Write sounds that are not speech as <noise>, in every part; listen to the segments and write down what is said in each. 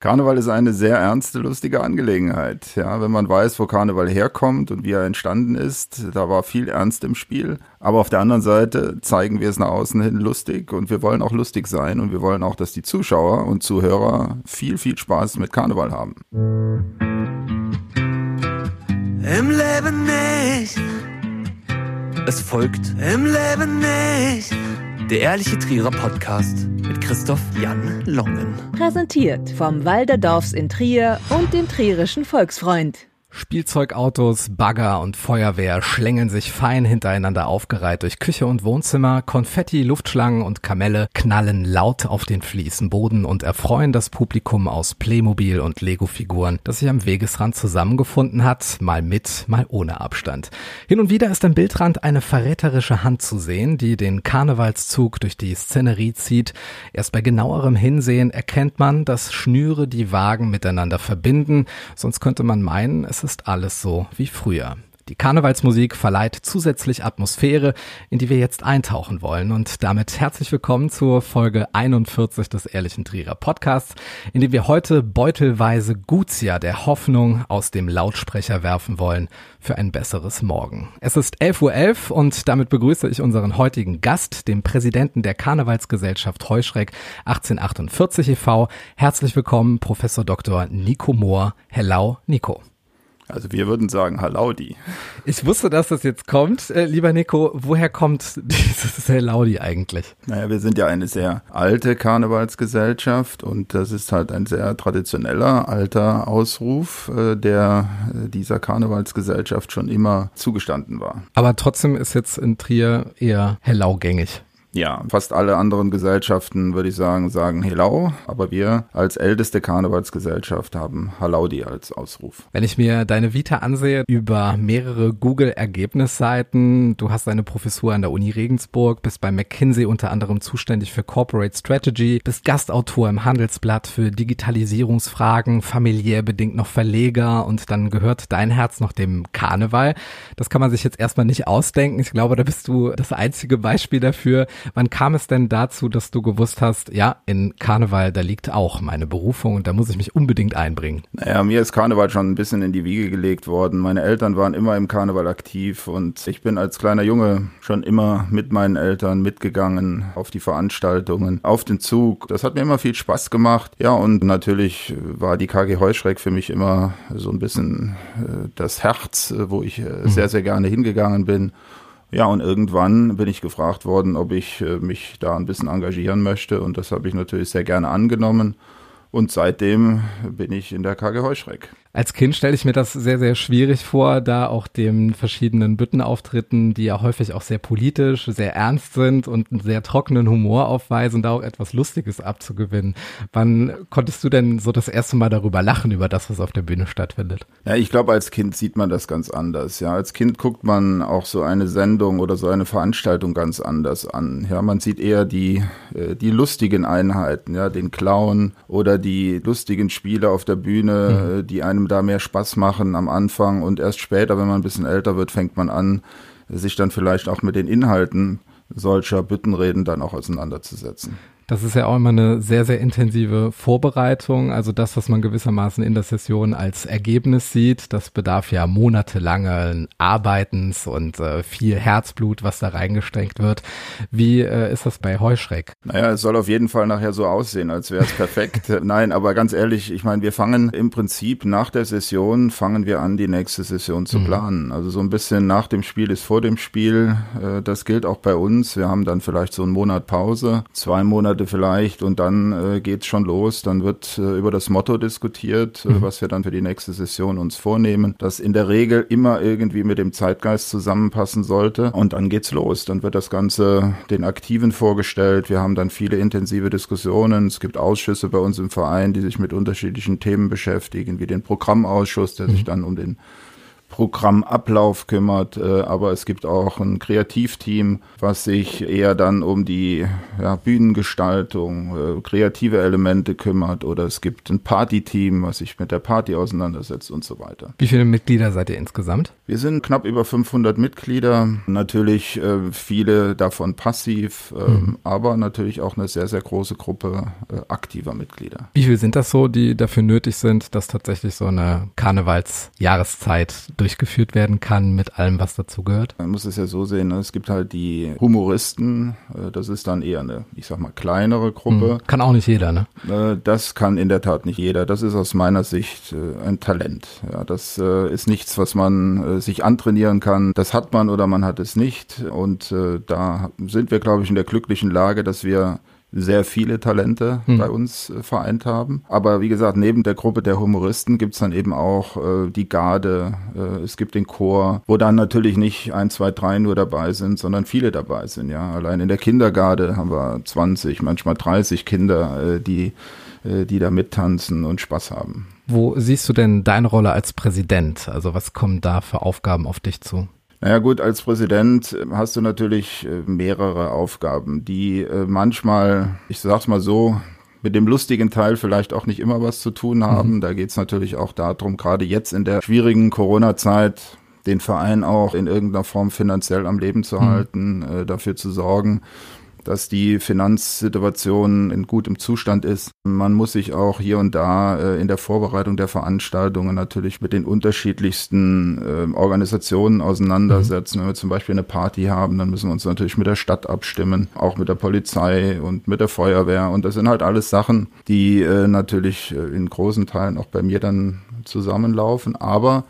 Karneval ist eine sehr ernste, lustige Angelegenheit. Ja, wenn man weiß, wo Karneval herkommt und wie er entstanden ist, da war viel Ernst im Spiel. Aber auf der anderen Seite zeigen wir es nach außen hin lustig und wir wollen auch lustig sein und wir wollen auch, dass die Zuschauer und Zuhörer viel, viel Spaß mit Karneval haben. Im Leben nicht. Es folgt Im Leben nicht. Der Ehrliche Trierer Podcast mit Christoph Jan Longen. Präsentiert vom Walderdorfs in Trier und dem Trierischen Volksfreund. Spielzeugautos, Bagger und Feuerwehr schlängeln sich fein hintereinander aufgereiht durch Küche und Wohnzimmer, Konfetti, Luftschlangen und Kamelle knallen laut auf den Fliesenboden und erfreuen das Publikum aus Playmobil und Lego-Figuren, das sich am Wegesrand zusammengefunden hat, mal mit, mal ohne Abstand. Hin und wieder ist am Bildrand eine verräterische Hand zu sehen, die den Karnevalszug durch die Szenerie zieht. Erst bei genauerem Hinsehen erkennt man, dass Schnüre die Wagen miteinander verbinden, sonst könnte man meinen, es ist alles so wie früher. Die Karnevalsmusik verleiht zusätzlich Atmosphäre, in die wir jetzt eintauchen wollen. Und damit herzlich willkommen zur Folge 41 des Ehrlichen Trierer Podcasts, in dem wir heute beutelweise Gutia der Hoffnung aus dem Lautsprecher werfen wollen für ein besseres Morgen. Es ist 11.11 Uhr und damit begrüße ich unseren heutigen Gast, den Präsidenten der Karnevalsgesellschaft Heuschreck 1848 e.V. Herzlich willkommen, Professor Dr. Nico Mohr. Hello, Nico. Also wir würden sagen Halaudi. Ich wusste, dass das jetzt kommt. Äh, lieber Nico, woher kommt <laughs> dieses Laudi eigentlich? Naja, wir sind ja eine sehr alte Karnevalsgesellschaft und das ist halt ein sehr traditioneller, alter Ausruf, äh, der äh, dieser Karnevalsgesellschaft schon immer zugestanden war. Aber trotzdem ist jetzt in Trier eher Hellau gängig. Ja, fast alle anderen Gesellschaften, würde ich sagen, sagen Helau, aber wir als älteste Karnevalsgesellschaft haben Halaudi als Ausruf. Wenn ich mir deine Vita ansehe über mehrere Google-Ergebnisseiten, du hast eine Professur an der Uni Regensburg, bist bei McKinsey unter anderem zuständig für Corporate Strategy, bist Gastautor im Handelsblatt für Digitalisierungsfragen, familiär bedingt noch Verleger und dann gehört dein Herz noch dem Karneval. Das kann man sich jetzt erstmal nicht ausdenken. Ich glaube, da bist du das einzige Beispiel dafür. Wann kam es denn dazu, dass du gewusst hast, ja, in Karneval, da liegt auch meine Berufung und da muss ich mich unbedingt einbringen? Naja, mir ist Karneval schon ein bisschen in die Wiege gelegt worden. Meine Eltern waren immer im Karneval aktiv und ich bin als kleiner Junge schon immer mit meinen Eltern mitgegangen auf die Veranstaltungen, auf den Zug. Das hat mir immer viel Spaß gemacht. Ja, und natürlich war die KG Heuschreck für mich immer so ein bisschen äh, das Herz, wo ich äh, sehr, sehr gerne hingegangen bin. Ja, und irgendwann bin ich gefragt worden, ob ich äh, mich da ein bisschen engagieren möchte. Und das habe ich natürlich sehr gerne angenommen. Und seitdem bin ich in der KG Heuschreck. Als Kind stelle ich mir das sehr, sehr schwierig vor, da auch den verschiedenen Büttenauftritten, die ja häufig auch sehr politisch, sehr ernst sind und einen sehr trockenen Humor aufweisen, da auch etwas Lustiges abzugewinnen. Wann konntest du denn so das erste Mal darüber lachen, über das, was auf der Bühne stattfindet? Ja, ich glaube, als Kind sieht man das ganz anders. Ja, als Kind guckt man auch so eine Sendung oder so eine Veranstaltung ganz anders an. Ja, man sieht eher die, äh, die lustigen Einheiten, ja, den Clown oder die lustigen Spiele auf der Bühne, Mhm. die einem da mehr Spaß machen am Anfang und erst später, wenn man ein bisschen älter wird, fängt man an, sich dann vielleicht auch mit den Inhalten solcher Büttenreden dann auch auseinanderzusetzen. Das ist ja auch immer eine sehr, sehr intensive Vorbereitung. Also das, was man gewissermaßen in der Session als Ergebnis sieht, das bedarf ja monatelangen Arbeitens und äh, viel Herzblut, was da reingesteckt wird. Wie äh, ist das bei Heuschreck? Naja, es soll auf jeden Fall nachher so aussehen, als wäre es perfekt. <laughs> Nein, aber ganz ehrlich, ich meine, wir fangen im Prinzip nach der Session, fangen wir an, die nächste Session zu planen. Also so ein bisschen nach dem Spiel ist vor dem Spiel. Äh, Das gilt auch bei uns. Wir haben dann vielleicht so einen Monat Pause, zwei Monate vielleicht und dann äh, geht's schon los. Dann wird äh, über das Motto diskutiert, äh, was wir dann für die nächste Session uns vornehmen, das in der Regel immer irgendwie mit dem Zeitgeist zusammenpassen sollte. Und dann geht's los. Dann wird das Ganze den Aktiven vorgestellt. Wir haben dann viele intensive Diskussionen. Es gibt Ausschüsse bei uns im Verein, die sich mit unterschiedlichen Themen beschäftigen, wie den Programmausschuss, der sich dann um den Programmablauf kümmert, äh, aber es gibt auch ein Kreativteam, was sich eher dann um die ja, Bühnengestaltung, äh, kreative Elemente kümmert oder es gibt ein Partyteam, was sich mit der Party auseinandersetzt und so weiter. Wie viele Mitglieder seid ihr insgesamt? Wir sind knapp über 500 Mitglieder, natürlich äh, viele davon passiv, äh, mhm. aber natürlich auch eine sehr, sehr große Gruppe aktiver Mitglieder. Wie viele sind das so, die dafür nötig sind, dass tatsächlich so eine Karnevalsjahreszeit durchgeführt werden kann mit allem, was dazu gehört? Man muss es ja so sehen, ne? es gibt halt die Humoristen, äh, das ist dann eher eine, ich sag mal, kleinere Gruppe. Mhm. Kann auch nicht jeder, ne? Äh, das kann in der Tat nicht jeder. Das ist aus meiner Sicht äh, ein Talent. Ja, das ist nichts, was man sich antrainieren kann. Das hat man oder man hat es nicht. Und da sind wir, glaube ich, in der glücklichen Lage, dass wir sehr viele Talente hm. bei uns äh, vereint haben. Aber wie gesagt, neben der Gruppe der Humoristen gibt's dann eben auch äh, die Garde, äh, es gibt den Chor, wo dann natürlich nicht ein, zwei, drei nur dabei sind, sondern viele dabei sind. Ja, Allein in der Kindergarde haben wir 20, manchmal 30 Kinder, äh, die, äh, die da mittanzen und Spaß haben. Wo siehst du denn deine Rolle als Präsident? Also was kommen da für Aufgaben auf dich zu? Naja gut, als Präsident äh, hast du natürlich äh, mehrere Aufgaben, die äh, manchmal, ich sag's mal so, mit dem lustigen Teil vielleicht auch nicht immer was zu tun haben. Mhm. Da geht's natürlich auch darum, gerade jetzt in der schwierigen Corona-Zeit den Verein auch in irgendeiner Form finanziell am Leben zu mhm. halten, äh, dafür zu sorgen, dass die Finanzsituation in gutem Zustand ist. Man muss sich auch hier und da äh, in der Vorbereitung der Veranstaltungen natürlich mit den unterschiedlichsten äh, Organisationen auseinandersetzen. Mhm. Wenn wir zum Beispiel eine Party haben, dann müssen wir uns natürlich mit der Stadt abstimmen, auch mit der Polizei und mit der Feuerwehr. Und das sind halt alles Sachen, die äh, natürlich äh, in großen Teilen auch bei mir dann zusammenlaufen. Aber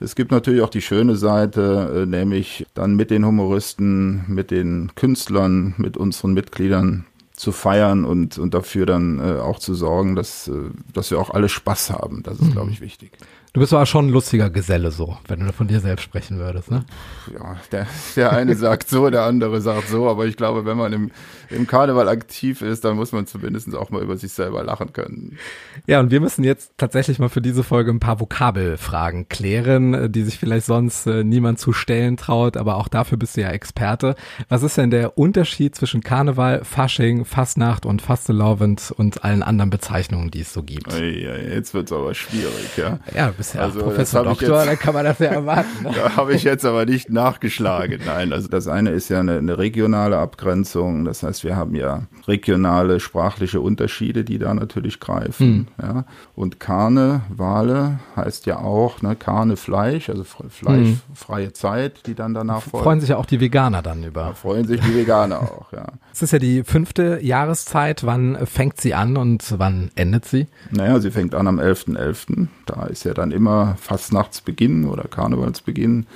es gibt natürlich auch die schöne Seite, äh, nämlich dann mit den Humoristen, mit den Künstlern, mit unseren Mitgliedern zu feiern und, und dafür dann äh, auch zu sorgen, dass, äh, dass wir auch alle Spaß haben. Das ist, mhm. glaube ich, wichtig. Du bist aber schon ein lustiger Geselle so, wenn du von dir selbst sprechen würdest, ne? Ja, der, der eine sagt so, der andere sagt so, aber ich glaube, wenn man im, im Karneval aktiv ist, dann muss man zumindest auch mal über sich selber lachen können. Ja, und wir müssen jetzt tatsächlich mal für diese Folge ein paar Vokabelfragen klären, die sich vielleicht sonst äh, niemand zu stellen traut, aber auch dafür bist du ja Experte. Was ist denn der Unterschied zwischen Karneval, Fasching, Fastnacht und Fastelovend und allen anderen Bezeichnungen, die es so gibt? Ja, jetzt wird's aber schwierig, ja. Ja, bist ja also, Professor Doktor, jetzt, dann kann man das ja erwarten. Ne? <laughs> da habe ich jetzt aber nicht nachgeschlagen. Nein, also das eine ist ja eine, eine, regionale Abgrenzung. Das heißt, wir haben ja regionale sprachliche Unterschiede, die da natürlich greifen. Hm. Ja. Und Karne, Wale heißt ja auch ne, Karne Fleisch, also fleischfreie hm. Zeit, die dann danach folgt. Freuen sich ja auch die Veganer dann über. Da freuen sich die Veganer <laughs> auch, ja. Es ist ja die fünfte Jahreszeit. Wann fängt sie an und wann endet sie? Naja, sie fängt an am 11.11. .11. Da ist ja dann immer Fastnachtsbeginn oder Karnevalsbeginn.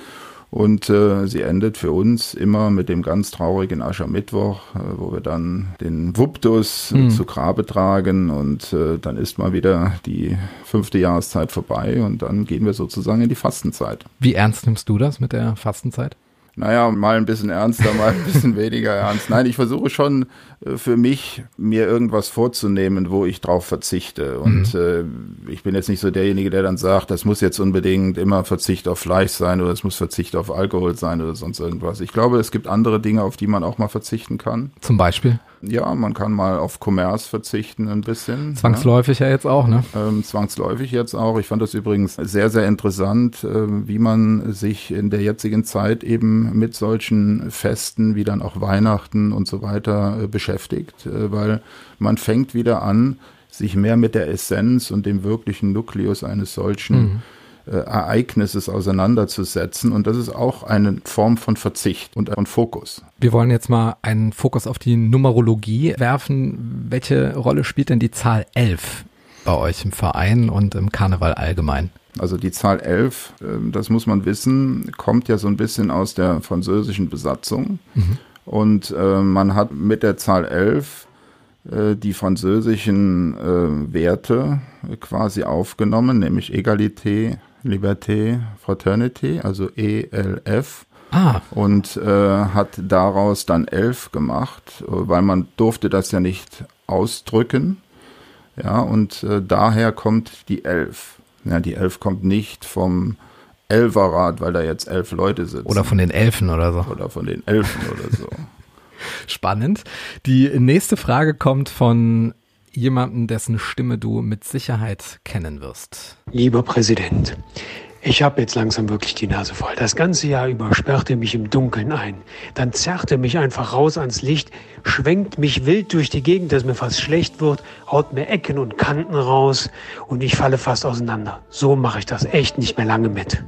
Und äh, sie endet für uns immer mit dem ganz traurigen Aschermittwoch, äh, wo wir dann den Wuptus mhm. zu Grabe tragen und äh, dann ist mal wieder die fünfte Jahreszeit vorbei und dann gehen wir sozusagen in die Fastenzeit. Wie ernst nimmst du das mit der Fastenzeit? Naja, mal ein bisschen ernster, mal ein bisschen weniger ernst. Nein, ich versuche schon äh, für mich, mir irgendwas vorzunehmen, wo ich drauf verzichte. Und mhm. äh, ich bin jetzt nicht so derjenige, der dann sagt, das muss jetzt unbedingt immer Verzicht auf Fleisch sein oder es muss Verzicht auf Alkohol sein oder sonst irgendwas. Ich glaube, es gibt andere Dinge, auf die man auch mal verzichten kann. Zum Beispiel? Ja, man kann mal auf Commerce verzichten ein bisschen. Zwangsläufig ja, ja jetzt auch, ne? Ähm, zwangsläufig jetzt auch. Ich fand das übrigens sehr, sehr interessant, äh, wie man sich in der jetzigen Zeit eben mit solchen Festen wie dann auch Weihnachten und so weiter äh, beschäftigt, äh, weil man fängt wieder an, sich mehr mit der Essenz und dem wirklichen Nukleus eines solchen mhm äh, Ereignisses auseinanderzusetzen. Und das ist auch eine Form von Verzicht und von Fokus. Wir wollen jetzt mal einen Fokus auf die Numerologie werfen. Welche Rolle spielt denn die Zahl 11 bei euch im Verein und im Karneval allgemein? Also die Zahl 11, ähm, das muss man wissen, kommt ja so ein bisschen aus der französischen Besatzung. Mhm. Und äh, man hat mit der Zahl 11 äh, die französischen äh, Werte quasi aufgenommen, nämlich Egalité, Liberté, Fraternity, also ELF. Ah. Und äh, hat daraus dann elf gemacht, weil man durfte das ja nicht ausdrücken. Ja, und äh, daher kommt die elf. Ja, die elf kommt nicht vom Elferrat, weil da jetzt elf Leute sitzen. Oder von den Elfen oder so. Oder von den Elfen oder so. <laughs> Spannend. Die nächste Frage kommt von jemandem, dessen Stimme du mit Sicherheit kennen wirst. Lieber Präsident, ich habe jetzt langsam wirklich die Nase voll. Das ganze Jahr über sperrt er mich im Dunkeln ein. Dann zerrt er mich einfach raus ans Licht, schwenkt mich wild durch die Gegend, dass mir fast schlecht wird, haut mir Ecken und Kanten raus und ich falle fast auseinander. So mache ich das echt nicht mehr lange mit.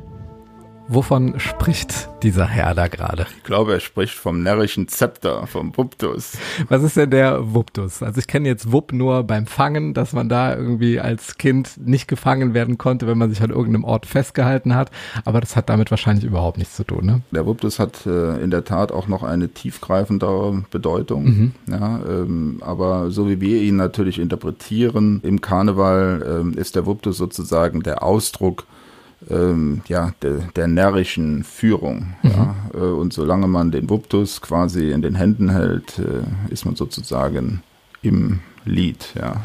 Wovon spricht dieser Herr da gerade? Ich glaube, er spricht vom närrischen Zepter, vom Wuptus. Was ist denn der Wuptus? Also ich kenne jetzt Wupp nur beim Fangen, dass man da irgendwie als Kind nicht gefangen werden konnte, wenn man sich an irgendeinem Ort festgehalten hat. Aber das hat damit wahrscheinlich überhaupt nichts zu tun, ne? Der Wuptus hat äh, in der Tat auch noch eine tiefgreifendere Bedeutung. Mhm. Ja, ähm, aber so wie wir ihn natürlich interpretieren, im Karneval ähm, ist der Wuptus sozusagen der Ausdruck ähm, ja, der, der närrischen Führung. Ja. Äh, und solange man den Wuptus quasi in den Händen hält, äh, ist man sozusagen im Lied. Ja.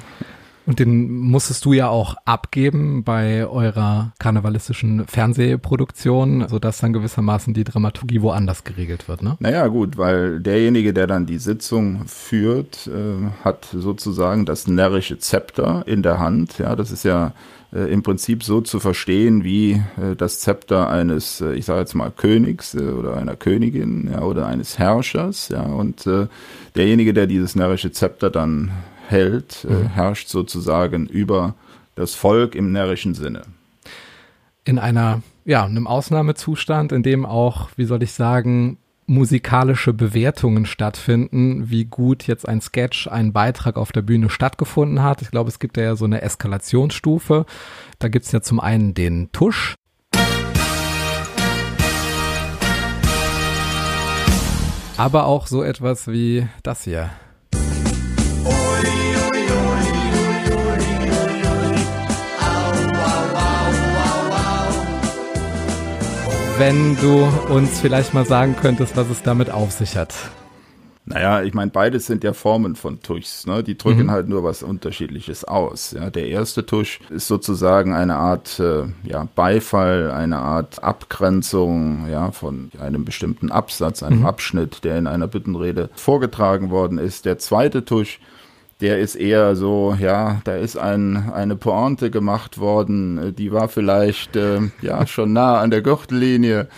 Und den musstest du ja auch abgeben bei eurer karnevalistischen Fernsehproduktion, sodass dann gewissermaßen die Dramaturgie woanders geregelt wird, ne? Naja, gut, weil derjenige, der dann die Sitzung führt, äh, hat sozusagen das närrische Zepter in der Hand. Ja, das ist ja äh, im Prinzip so zu verstehen wie äh, das Zepter eines, äh, ich sage jetzt mal Königs äh, oder einer Königin ja, oder eines Herrschers. Ja, und äh, derjenige, der dieses närrische Zepter dann hält, äh, Mhm. herrscht sozusagen über das Volk im närrischen Sinne. in einer, ja, einem Ausnahmezustand, in dem auch, wie soll ich sagen, musikalische Bewertungen stattfinden, wie gut jetzt ein Sketch, ein Beitrag auf der Bühne stattgefunden hat. Ich glaube, es gibt ja so eine Eskalationsstufe. Da gibt's ja zum einen den Tusch. Aber auch so etwas wie das hier. Wenn du uns vielleicht mal sagen könntest, was es damit auf sich hat. Naja, ich meine, beides sind ja Formen von Tuschs. Ne? Die drücken Mhm. halt nur was Unterschiedliches aus. Ja? Der erste Tusch ist sozusagen eine Art äh, ja, Beifall, eine Art Abgrenzung ja, von einem bestimmten Absatz, einem Mhm. Abschnitt, der in einer Büttenrede vorgetragen worden ist. Der zweite Tusch, der ist eher so, ja, da ist ein, eine Pointe gemacht worden, die war vielleicht äh, ja schon nah an der Gürtellinie.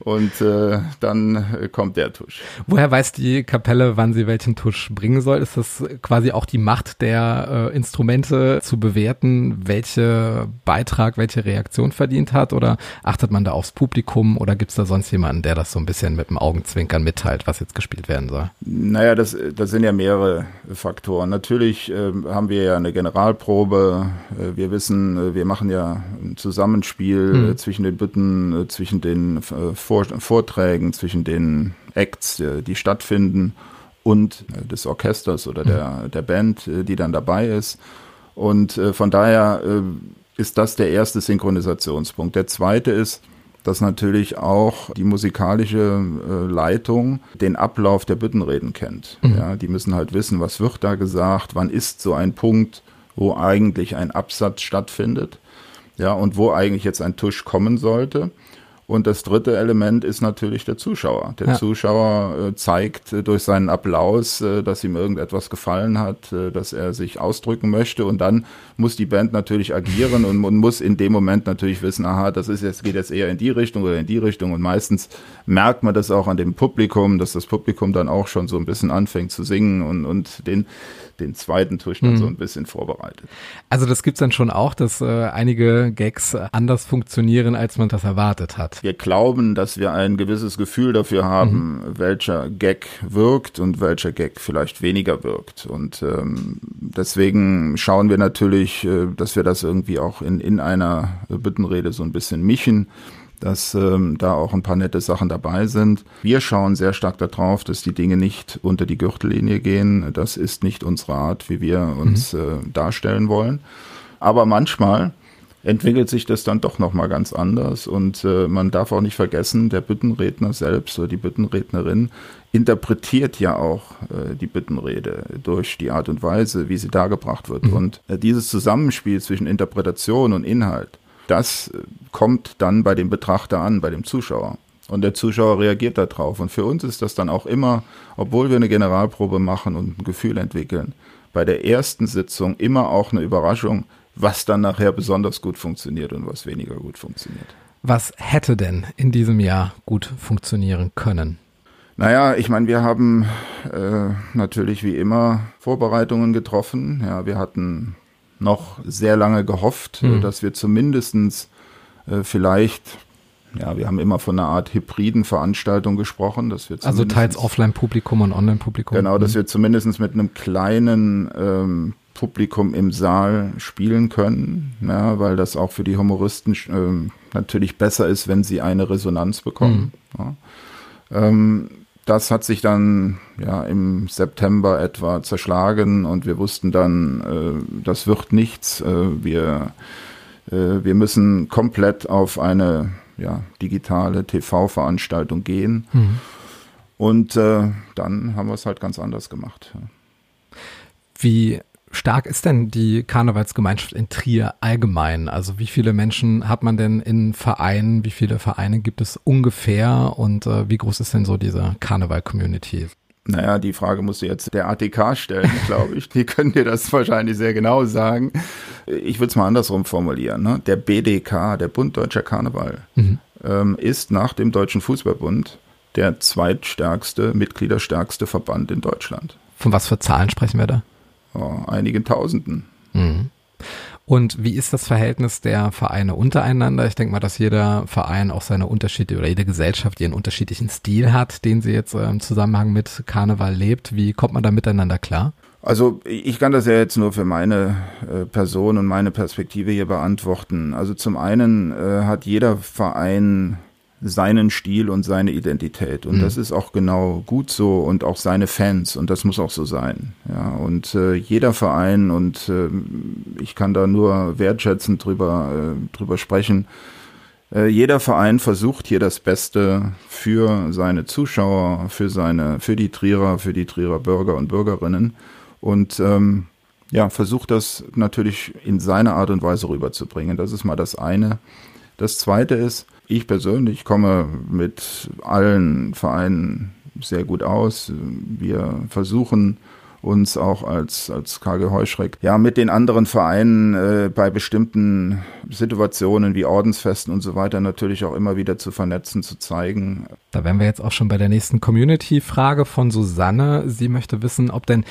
Und äh, dann äh, kommt der Tusch. Woher weiß die Kapelle, wann sie welchen Tusch bringen soll? Ist das quasi auch die Macht der äh, Instrumente zu bewerten, welche Beitrag, welche Reaktion verdient hat? Oder achtet man da aufs Publikum oder gibt es da sonst jemanden, der das so ein bisschen mit dem Augenzwinkern mitteilt, was jetzt gespielt werden soll? Naja, das, das sind ja mehrere Faktoren. Natürlich ähm, haben wir ja eine Generalprobe. Äh, wir wissen, äh, wir machen ja ein Zusammenspiel Hm. äh, zwischen den Bütten, äh, zwischen den äh, Vor Vorträgen, zwischen den Acts, äh, die stattfinden und äh, des Orchesters oder der, der Band, äh, die dann dabei ist. Und von daher ist das der erste Synchronisationspunkt. Der zweite ist, dass natürlich auch die musikalische Leitung den Ablauf der Büttenreden kennt. Ja, die müssen halt wissen, was wird da gesagt, wann ist so ein Punkt, wo eigentlich ein Absatz stattfindet, ja, und wo eigentlich jetzt ein Tusch kommen sollte. Und das dritte Element ist natürlich der Zuschauer. Der Ja. Zuschauer äh, zeigt äh, durch seinen Applaus, äh, dass ihm irgendetwas gefallen hat, dass er sich ausdrücken möchte. Und dann muss die Band natürlich agieren und, und muss in dem Moment natürlich wissen, aha, das ist jetzt, geht jetzt eher in die Richtung oder in die Richtung. Und meistens merkt man das auch an dem Publikum, dass das Publikum dann auch schon so ein bisschen anfängt zu singen und, und den, den zweiten Tusch dann so ein bisschen vorbereitet. Also das gibt's dann schon auch, dass äh, einige Gags anders funktionieren, als man das erwartet hat. Wir glauben, dass wir ein gewisses Gefühl dafür haben, welcher Gag wirkt und welcher Gag vielleicht weniger wirkt. Und ähm, deswegen schauen wir natürlich, äh, dass wir das irgendwie auch in, in einer Büttenrede so ein bisschen mischen dass ähm, da auch ein paar nette Sachen dabei sind. Wir schauen sehr stark darauf, dass die Dinge nicht unter die Gürtellinie gehen. Das ist nicht unsere Art, wie wir uns äh, darstellen wollen. Aber manchmal entwickelt sich das dann doch nochmal ganz anders und äh, man darf auch nicht vergessen, der Büttenredner selbst oder die Büttenrednerin interpretiert ja auch äh, die Büttenrede durch die Art und Weise, wie sie dargebracht wird. Und äh, dieses Zusammenspiel zwischen Interpretation und Inhalt, das äh, kommt dann bei dem Betrachter an, bei dem Zuschauer. Und der Zuschauer reagiert darauf. Und für uns ist das dann auch immer, obwohl wir eine Generalprobe machen und ein Gefühl entwickeln, bei der ersten Sitzung immer auch eine Überraschung, was dann nachher besonders gut funktioniert und was weniger gut funktioniert. Was hätte denn in diesem Jahr gut funktionieren können? Naja, ich meine, wir haben äh, natürlich wie immer Vorbereitungen getroffen. Ja, wir hatten noch sehr lange gehofft, mhm. dass wir zumindestens äh, vielleicht ja, wir haben immer von einer Art hybriden Veranstaltung gesprochen, dass wir also teils Offline-Publikum und Online-Publikum. Genau, dass mhm. wir zumindest mit einem kleinen ähm, Publikum im Saal spielen können, ja, weil das auch für die Humoristen ähm, natürlich besser ist, wenn sie eine Resonanz bekommen. Mhm. Ja. Ähm, das hat sich dann ja im September etwa zerschlagen und wir wussten dann, äh, das wird nichts. Äh, wir, äh, wir müssen komplett auf eine ja, digitale TV-Veranstaltung gehen. Mhm. Und äh, dann haben wir es halt ganz anders gemacht. Wie stark ist denn die Karnevalsgemeinschaft in Trier allgemein? Also wie viele Menschen hat man denn in Vereinen? Wie viele Vereine gibt es ungefähr? Und äh, wie groß ist denn so diese Karneval-Community? Naja, die Frage musst du jetzt der ATK stellen, <laughs> glaube ich. Die können dir das wahrscheinlich sehr genau sagen. Ich würde es mal andersrum formulieren. Ne? Der BDK, der Bund Deutscher Karneval, mhm. ähm, ist nach dem Deutschen Fußballbund der zweitstärkste, mitgliederstärkste Verband in Deutschland. Von was für Zahlen sprechen wir da? Einigen Tausenden. Mhm. Und wie ist das Verhältnis der Vereine untereinander? Ich denke mal, dass jeder Verein auch seine Unterschiede oder jede Gesellschaft ihren unterschiedlichen Stil hat, den sie jetzt im Zusammenhang mit Karneval lebt. Wie kommt man da miteinander klar? Also ich kann das ja jetzt nur für meine äh, Person und meine Perspektive hier beantworten. Also zum einen äh, hat jeder Verein seinen Stil und seine Identität. Und mhm. das ist auch genau gut so und auch seine Fans und das muss auch so sein. Ja, und äh, jeder Verein und äh, ich kann da nur wertschätzend drüber, äh, drüber sprechen. Äh, jeder Verein versucht hier das Beste für seine Zuschauer, für seine, für die Trierer, für die Trierer Bürger und Bürgerinnen und ähm, ja, versucht das natürlich in seiner Art und Weise rüberzubringen. Das ist mal das eine. Das zweite ist, ich persönlich komme mit allen Vereinen sehr gut aus. Wir versuchen uns auch als, als KG Heuschreck, ja, mit den anderen Vereinen äh, bei bestimmten Situationen wie Ordensfesten und so weiter natürlich auch immer wieder zu vernetzen, zu zeigen. Da wären wir jetzt auch schon bei der nächsten Community-Frage von Susanne. Sie möchte wissen, ob denn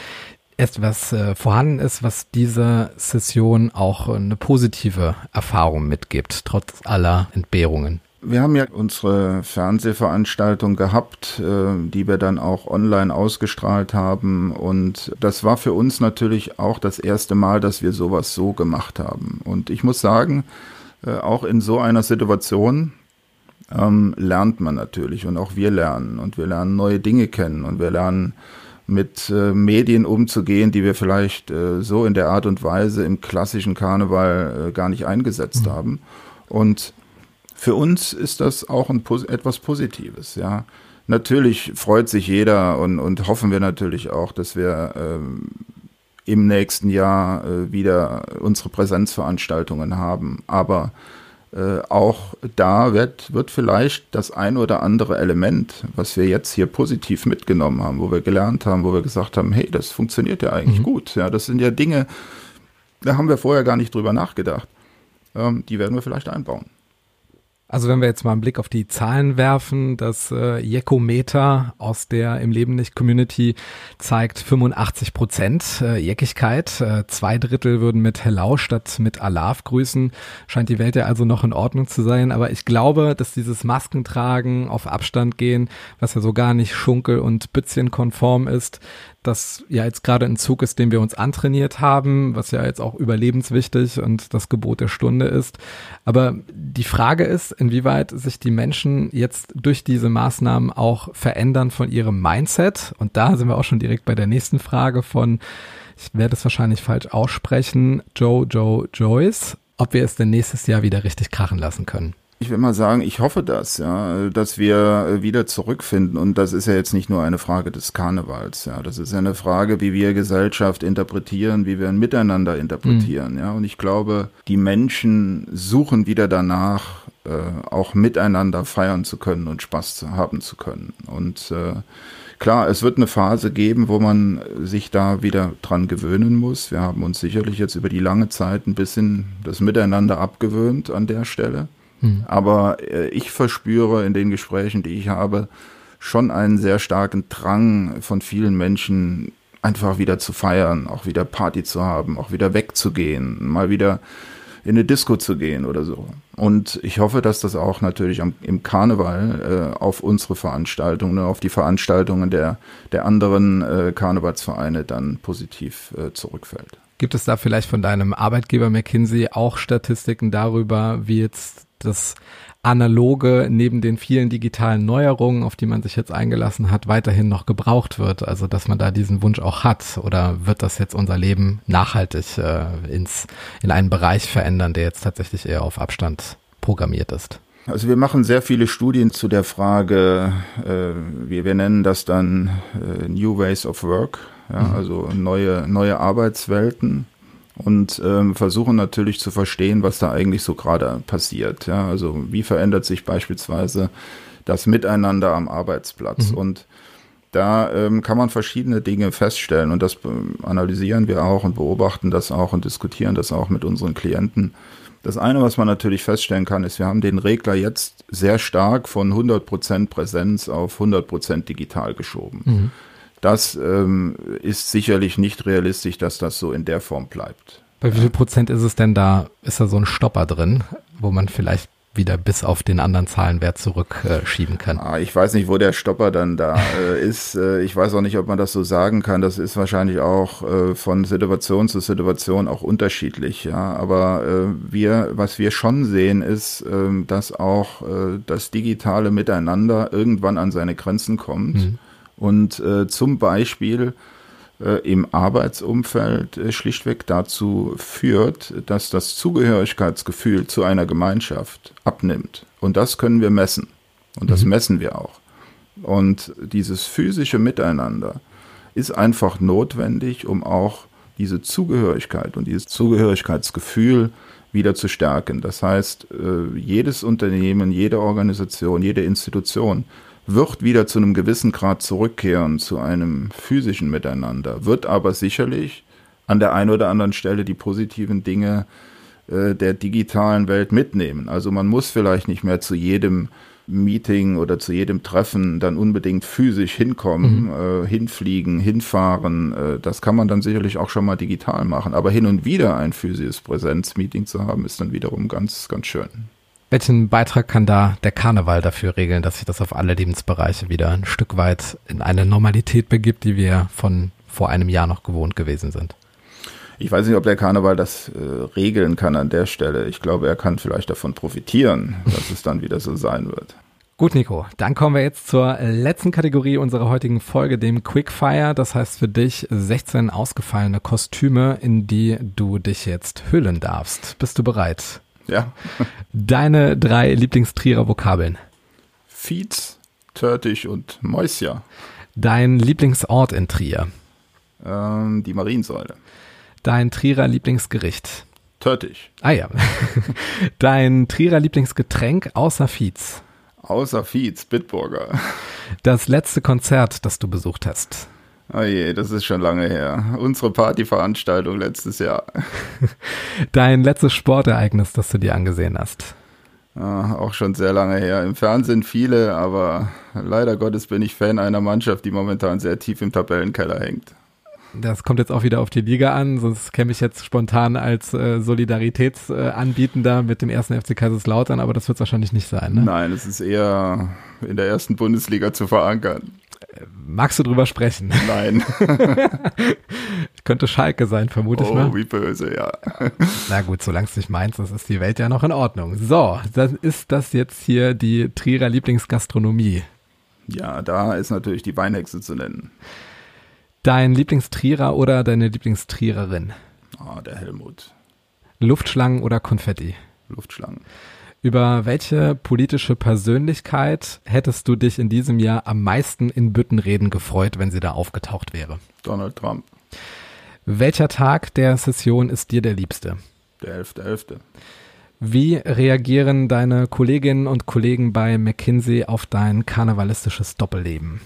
etwas äh, vorhanden ist, was diese Session auch eine positive Erfahrung mitgibt, trotz aller Entbehrungen. Wir haben ja unsere Fernsehveranstaltung gehabt, äh, die wir dann auch online ausgestrahlt haben. Und das war für uns natürlich auch das erste Mal, dass wir sowas so gemacht haben. Und ich muss sagen, äh, auch in so einer Situation ähm, lernt man natürlich und auch wir lernen und wir lernen neue Dinge kennen und wir lernen mit äh, Medien umzugehen, die wir vielleicht äh, so in der Art und Weise im klassischen Karneval äh, gar nicht eingesetzt mhm. haben. Und für uns ist das auch ein, etwas Positives, ja. Natürlich freut sich jeder und, und hoffen wir natürlich auch, dass wir ähm, im nächsten Jahr äh, wieder unsere Präsenzveranstaltungen haben. Aber äh, auch da wird, wird vielleicht das ein oder andere Element, was wir jetzt hier positiv mitgenommen haben, wo wir gelernt haben, wo wir gesagt haben, hey, das funktioniert ja eigentlich mhm. gut. Ja, das sind ja Dinge, da haben wir vorher gar nicht drüber nachgedacht. Ähm, die werden wir vielleicht einbauen. Also wenn wir jetzt mal einen Blick auf die Zahlen werfen, das äh, Jekometer aus der im Leben nicht Community zeigt 85 Prozent äh, Jeckigkeit. Äh, zwei Drittel würden mit Hello statt mit Alarv grüßen. Scheint die Welt ja also noch in Ordnung zu sein. Aber ich glaube, dass dieses Maskentragen, auf Abstand gehen, was ja so gar nicht schunkel- und bützchenkonform ist, das ja jetzt gerade ein Zug ist, den wir uns antrainiert haben, was ja jetzt auch überlebenswichtig und das Gebot der Stunde ist. Aber die Frage ist, inwieweit sich die Menschen jetzt durch diese Maßnahmen auch verändern von ihrem Mindset. Und da sind wir auch schon direkt bei der nächsten Frage von, ich werde es wahrscheinlich falsch aussprechen, Joe Joe Joyce, ob wir es denn nächstes Jahr wieder richtig krachen lassen können. Ich will mal sagen, ich hoffe das, ja, dass wir wieder zurückfinden. Und das ist ja jetzt nicht nur eine Frage des Karnevals, ja. Das ist ja eine Frage, wie wir Gesellschaft interpretieren, wie wir ein Miteinander interpretieren, mhm. ja. Und ich glaube, die Menschen suchen wieder danach, äh, auch miteinander feiern zu können und Spaß zu haben zu können. Und äh, Klar, es wird eine Phase geben, wo man sich da wieder dran gewöhnen muss. Wir haben uns sicherlich jetzt über die lange Zeit ein bisschen das Miteinander abgewöhnt an der Stelle. Hm. Aber äh, ich verspüre in den Gesprächen, die ich habe, schon einen sehr starken Drang von vielen Menschen, einfach wieder zu feiern, auch wieder Party zu haben, auch wieder wegzugehen, mal wieder in eine Disco zu gehen oder so. Und ich hoffe, dass das auch natürlich am, im Karneval äh, auf unsere Veranstaltungen, auf die Veranstaltungen der, der anderen äh, Karnevalsvereine dann positiv äh, zurückfällt. Gibt es da vielleicht von deinem Arbeitgeber McKinsey auch Statistiken darüber, wie jetzt das analoge neben den vielen digitalen Neuerungen, auf die man sich jetzt eingelassen hat, weiterhin noch gebraucht wird. Also dass man da diesen Wunsch auch hat. Oder wird das jetzt unser Leben nachhaltig äh, ins, in einen Bereich verändern, der jetzt tatsächlich eher auf Abstand programmiert ist? Also wir machen sehr viele Studien zu der Frage, äh, wir, wir nennen das dann äh, New Ways of Work, ja, mhm. also neue, neue Arbeitswelten und ähm, versuchen natürlich zu verstehen, was da eigentlich so gerade passiert. Ja? Also wie verändert sich beispielsweise das Miteinander am Arbeitsplatz? Mhm. Und da ähm, kann man verschiedene Dinge feststellen und das ähm, analysieren wir auch und beobachten das auch und diskutieren das auch mit unseren Klienten. Das eine, was man natürlich feststellen kann, ist, wir haben den Regler jetzt sehr stark von 100% Präsenz auf 100% digital geschoben. Mhm. Das ähm, ist sicherlich nicht realistisch, dass das so in der Form bleibt. Bei wie viel Prozent ist es denn da, ist da so ein Stopper drin, wo man vielleicht wieder bis auf den anderen Zahlenwert zurückschieben äh, kann. Ah, ich weiß nicht, wo der Stopper dann da äh, ist. Äh, ich weiß auch nicht, ob man das so sagen kann. Das ist wahrscheinlich auch äh, von Situation zu Situation auch unterschiedlich. Ja, aber äh, wir, was wir schon sehen, ist, ähm, dass auch äh, das digitale Miteinander irgendwann an seine Grenzen kommt. Mhm und äh, zum Beispiel äh, im Arbeitsumfeld äh, schlichtweg dazu führt, dass das Zugehörigkeitsgefühl zu einer Gemeinschaft abnimmt. Und das können wir messen. Und das mhm. messen wir auch. Und dieses physische Miteinander ist einfach notwendig, um auch diese Zugehörigkeit und dieses Zugehörigkeitsgefühl wieder zu stärken. Das heißt, äh, jedes Unternehmen, jede Organisation, jede Institution wird wieder zu einem gewissen Grad zurückkehren zu einem physischen Miteinander, wird aber sicherlich an der einen oder anderen Stelle die positiven Dinge äh, der digitalen Welt mitnehmen. Also man muss vielleicht nicht mehr zu jedem Meeting oder zu jedem Treffen dann unbedingt physisch hinkommen, mhm. äh, hinfliegen, hinfahren. Äh, das kann man dann sicherlich auch schon mal digital machen. Aber hin und wieder ein physisches Präsenzmeeting zu haben, ist dann wiederum ganz, ganz schön. Welchen Beitrag kann da der Karneval dafür regeln, dass sich das auf alle Lebensbereiche wieder ein Stück weit in eine Normalität begibt, die wir von vor einem Jahr noch gewohnt gewesen sind? Ich weiß nicht, ob der Karneval das äh, regeln kann an der Stelle. Ich glaube, er kann vielleicht davon profitieren, dass es dann wieder so sein wird. Gut, Nico, dann kommen wir jetzt zur letzten Kategorie unserer heutigen Folge, dem Quickfire. Das heißt für dich 16 ausgefallene Kostüme, in die du dich jetzt hüllen darfst. Bist du bereit? Ja. Deine drei Lieblingstrierer Vokabeln. Fietz, Törtig und Mäusja. Dein Lieblingsort in Trier. Ähm, die Mariensäule. Dein Trierer Lieblingsgericht. Törtig. Ah ja. <laughs> Dein Trierer Lieblingsgetränk außer Fietz. Außer Fietz, Bitburger. Das letzte Konzert, das du besucht hast. Oh je, das ist schon lange her. Unsere Partyveranstaltung letztes Jahr. <laughs> Dein letztes Sportereignis, das du dir angesehen hast. Ja, auch schon sehr lange her. Im Fernsehen viele, aber leider Gottes bin ich Fan einer Mannschaft, die momentan sehr tief im Tabellenkeller hängt. Das kommt jetzt auch wieder auf die Liga an, sonst käme ich jetzt spontan als äh, Solidaritätsanbietender äh, mit dem ersten FC Kaiserslautern, aber das wird es wahrscheinlich nicht sein. Ne? Nein, es ist eher in der ersten Bundesliga zu verankern. Magst du drüber sprechen? Nein. <laughs> Könnte Schalke sein, vermute oh, ich mal. Oh, wie böse, ja. Na gut, solange es nicht meinst, das ist die Welt ja noch in Ordnung. So, dann ist das jetzt hier die Trierer Lieblingsgastronomie. Ja, da ist natürlich die Weinhexe zu nennen. Dein Lieblingstrierer oder deine Lieblingstriererin? Ah, der Helmut. Luftschlangen oder Konfetti? Luftschlangen. Über welche politische Persönlichkeit hättest du dich in diesem Jahr am meisten in Büttenreden gefreut, wenn sie da aufgetaucht wäre? Donald Trump, Welcher Tag der Session ist dir der liebste? der 11.11. Wie reagieren deine Kolleginnen und Kollegen bei McKinsey auf dein karnevalistisches Doppelleben?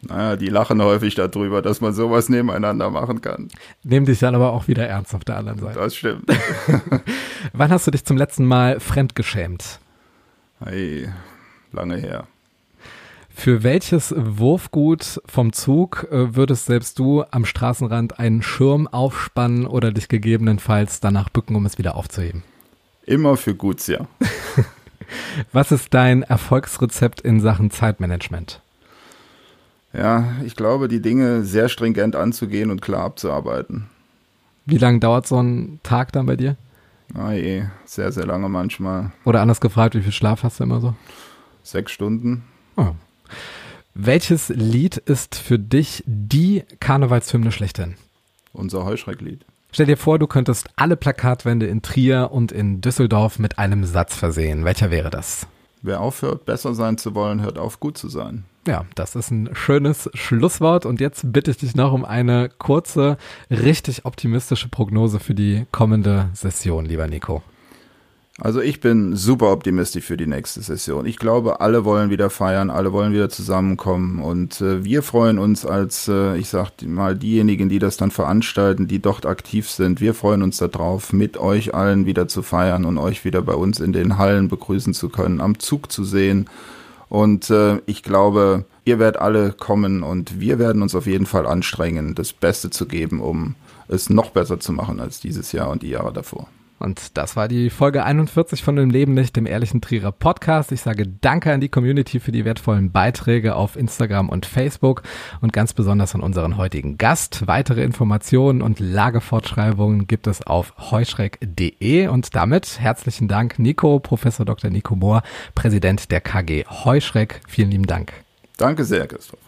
Naja, die lachen häufig darüber, dass man sowas nebeneinander machen kann. Nehmen dich dann aber auch wieder ernst auf der anderen Seite. Das stimmt. <laughs> Wann hast du dich zum letzten Mal fremdgeschämt? Hey, lange her. Für welches Wurfgut vom Zug äh, würdest selbst du am Straßenrand einen Schirm aufspannen oder dich gegebenenfalls danach bücken, um es wieder aufzuheben? Immer für Gutsja. <laughs> Was ist dein Erfolgsrezept in Sachen Zeitmanagement? Ja, ich glaube, die Dinge sehr stringent anzugehen und klar abzuarbeiten. Wie lange dauert so ein Tag dann bei dir? Ah je, sehr, sehr lange manchmal. Oder anders gefragt, wie viel Schlaf hast du immer so? Sechs Stunden. Oh. Welches Lied ist für dich die Karnevalshymne schlechthin? Unser Heuschrecklied. Stell dir vor, du könntest alle Plakatwände in Trier und in Düsseldorf mit einem Satz versehen. Welcher wäre das? Wer aufhört, besser sein zu wollen, hört auf, gut zu sein. Ja, das ist ein schönes Schlusswort und jetzt bitte ich dich noch um eine kurze, richtig optimistische Prognose für die kommende Session, lieber Nico. Also ich bin super optimistisch für die nächste Session. Ich glaube, alle wollen wieder feiern, alle wollen wieder zusammenkommen und äh, wir freuen uns als, äh, ich sag mal, diejenigen, die das dann veranstalten, die dort aktiv sind. Wir freuen uns darauf, mit euch allen wieder zu feiern und euch wieder bei uns in den Hallen begrüßen zu können, am Zug zu sehen. Und äh, ich glaube, ihr werdet alle kommen und wir werden uns auf jeden Fall anstrengen, das Beste zu geben, um es noch besser zu machen als dieses Jahr und die Jahre davor. Und das war die Folge 41 von dem Leben nicht, dem ehrlichen Trierer Podcast. Ich sage Danke an die Community für die wertvollen Beiträge auf Instagram und Facebook und ganz besonders an unseren heutigen Gast. Weitere Informationen und Lagefortschreibungen gibt es auf heuschreck.de und damit herzlichen Dank Nico, Professor Dr. Nico Mohr, Präsident der KG Heuschreck. Vielen lieben Dank. Danke sehr, Christoph.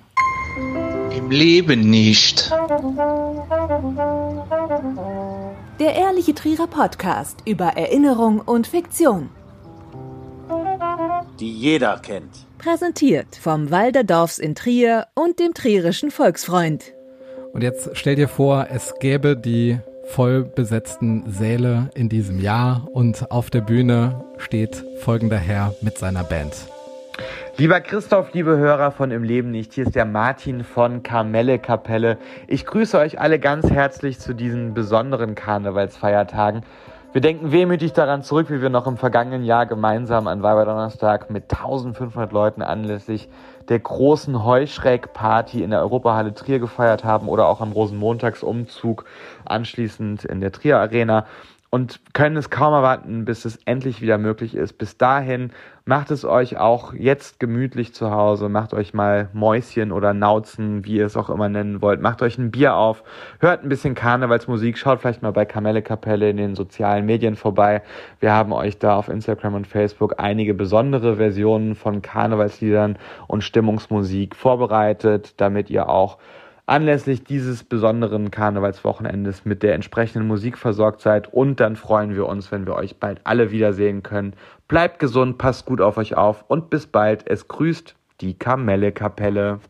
Im Leben nicht. Der Ehrliche Trierer Podcast über Erinnerung und Fiktion. die jeder kennt. Präsentiert vom Walderdorfs in Trier und dem Trierischen Volksfreund. Und jetzt stell dir vor, es gäbe die voll besetzten Säle in diesem Jahr und auf der Bühne steht folgender Herr mit seiner Band. Lieber Christoph, liebe Hörer von Im Leben nicht, hier ist der Martin von Kamelle Kapelle. Ich grüße euch alle ganz herzlich zu diesen besonderen Karnevalsfeiertagen. Wir denken wehmütig daran zurück, wie wir noch im vergangenen Jahr gemeinsam an Weiberdonnerstag mit 1500 Leuten anlässlich der großen Heuschreck-Party in der Europahalle Trier gefeiert haben oder auch am Rosenmontagsumzug anschließend in der Trier Arena und können es kaum erwarten, bis es endlich wieder möglich ist. Bis dahin macht es euch auch jetzt gemütlich zu Hause, macht euch mal Mäuschen oder Nauzen, wie ihr es auch immer nennen wollt, macht euch ein Bier auf, hört ein bisschen Karnevalsmusik, schaut vielleicht mal bei Kamelle Kapelle in den sozialen Medien vorbei. Wir haben euch da auf Instagram und Facebook einige besondere Versionen von Karnevalsliedern und Stimmungsmusik vorbereitet, damit ihr auch anlässlich dieses besonderen Karnevalswochenendes mit der entsprechenden Musik versorgt seid. Und dann freuen wir uns, wenn wir euch bald alle wiedersehen können. Bleibt gesund, passt gut auf euch auf und bis bald. Es grüßt die Kamelle Kapelle.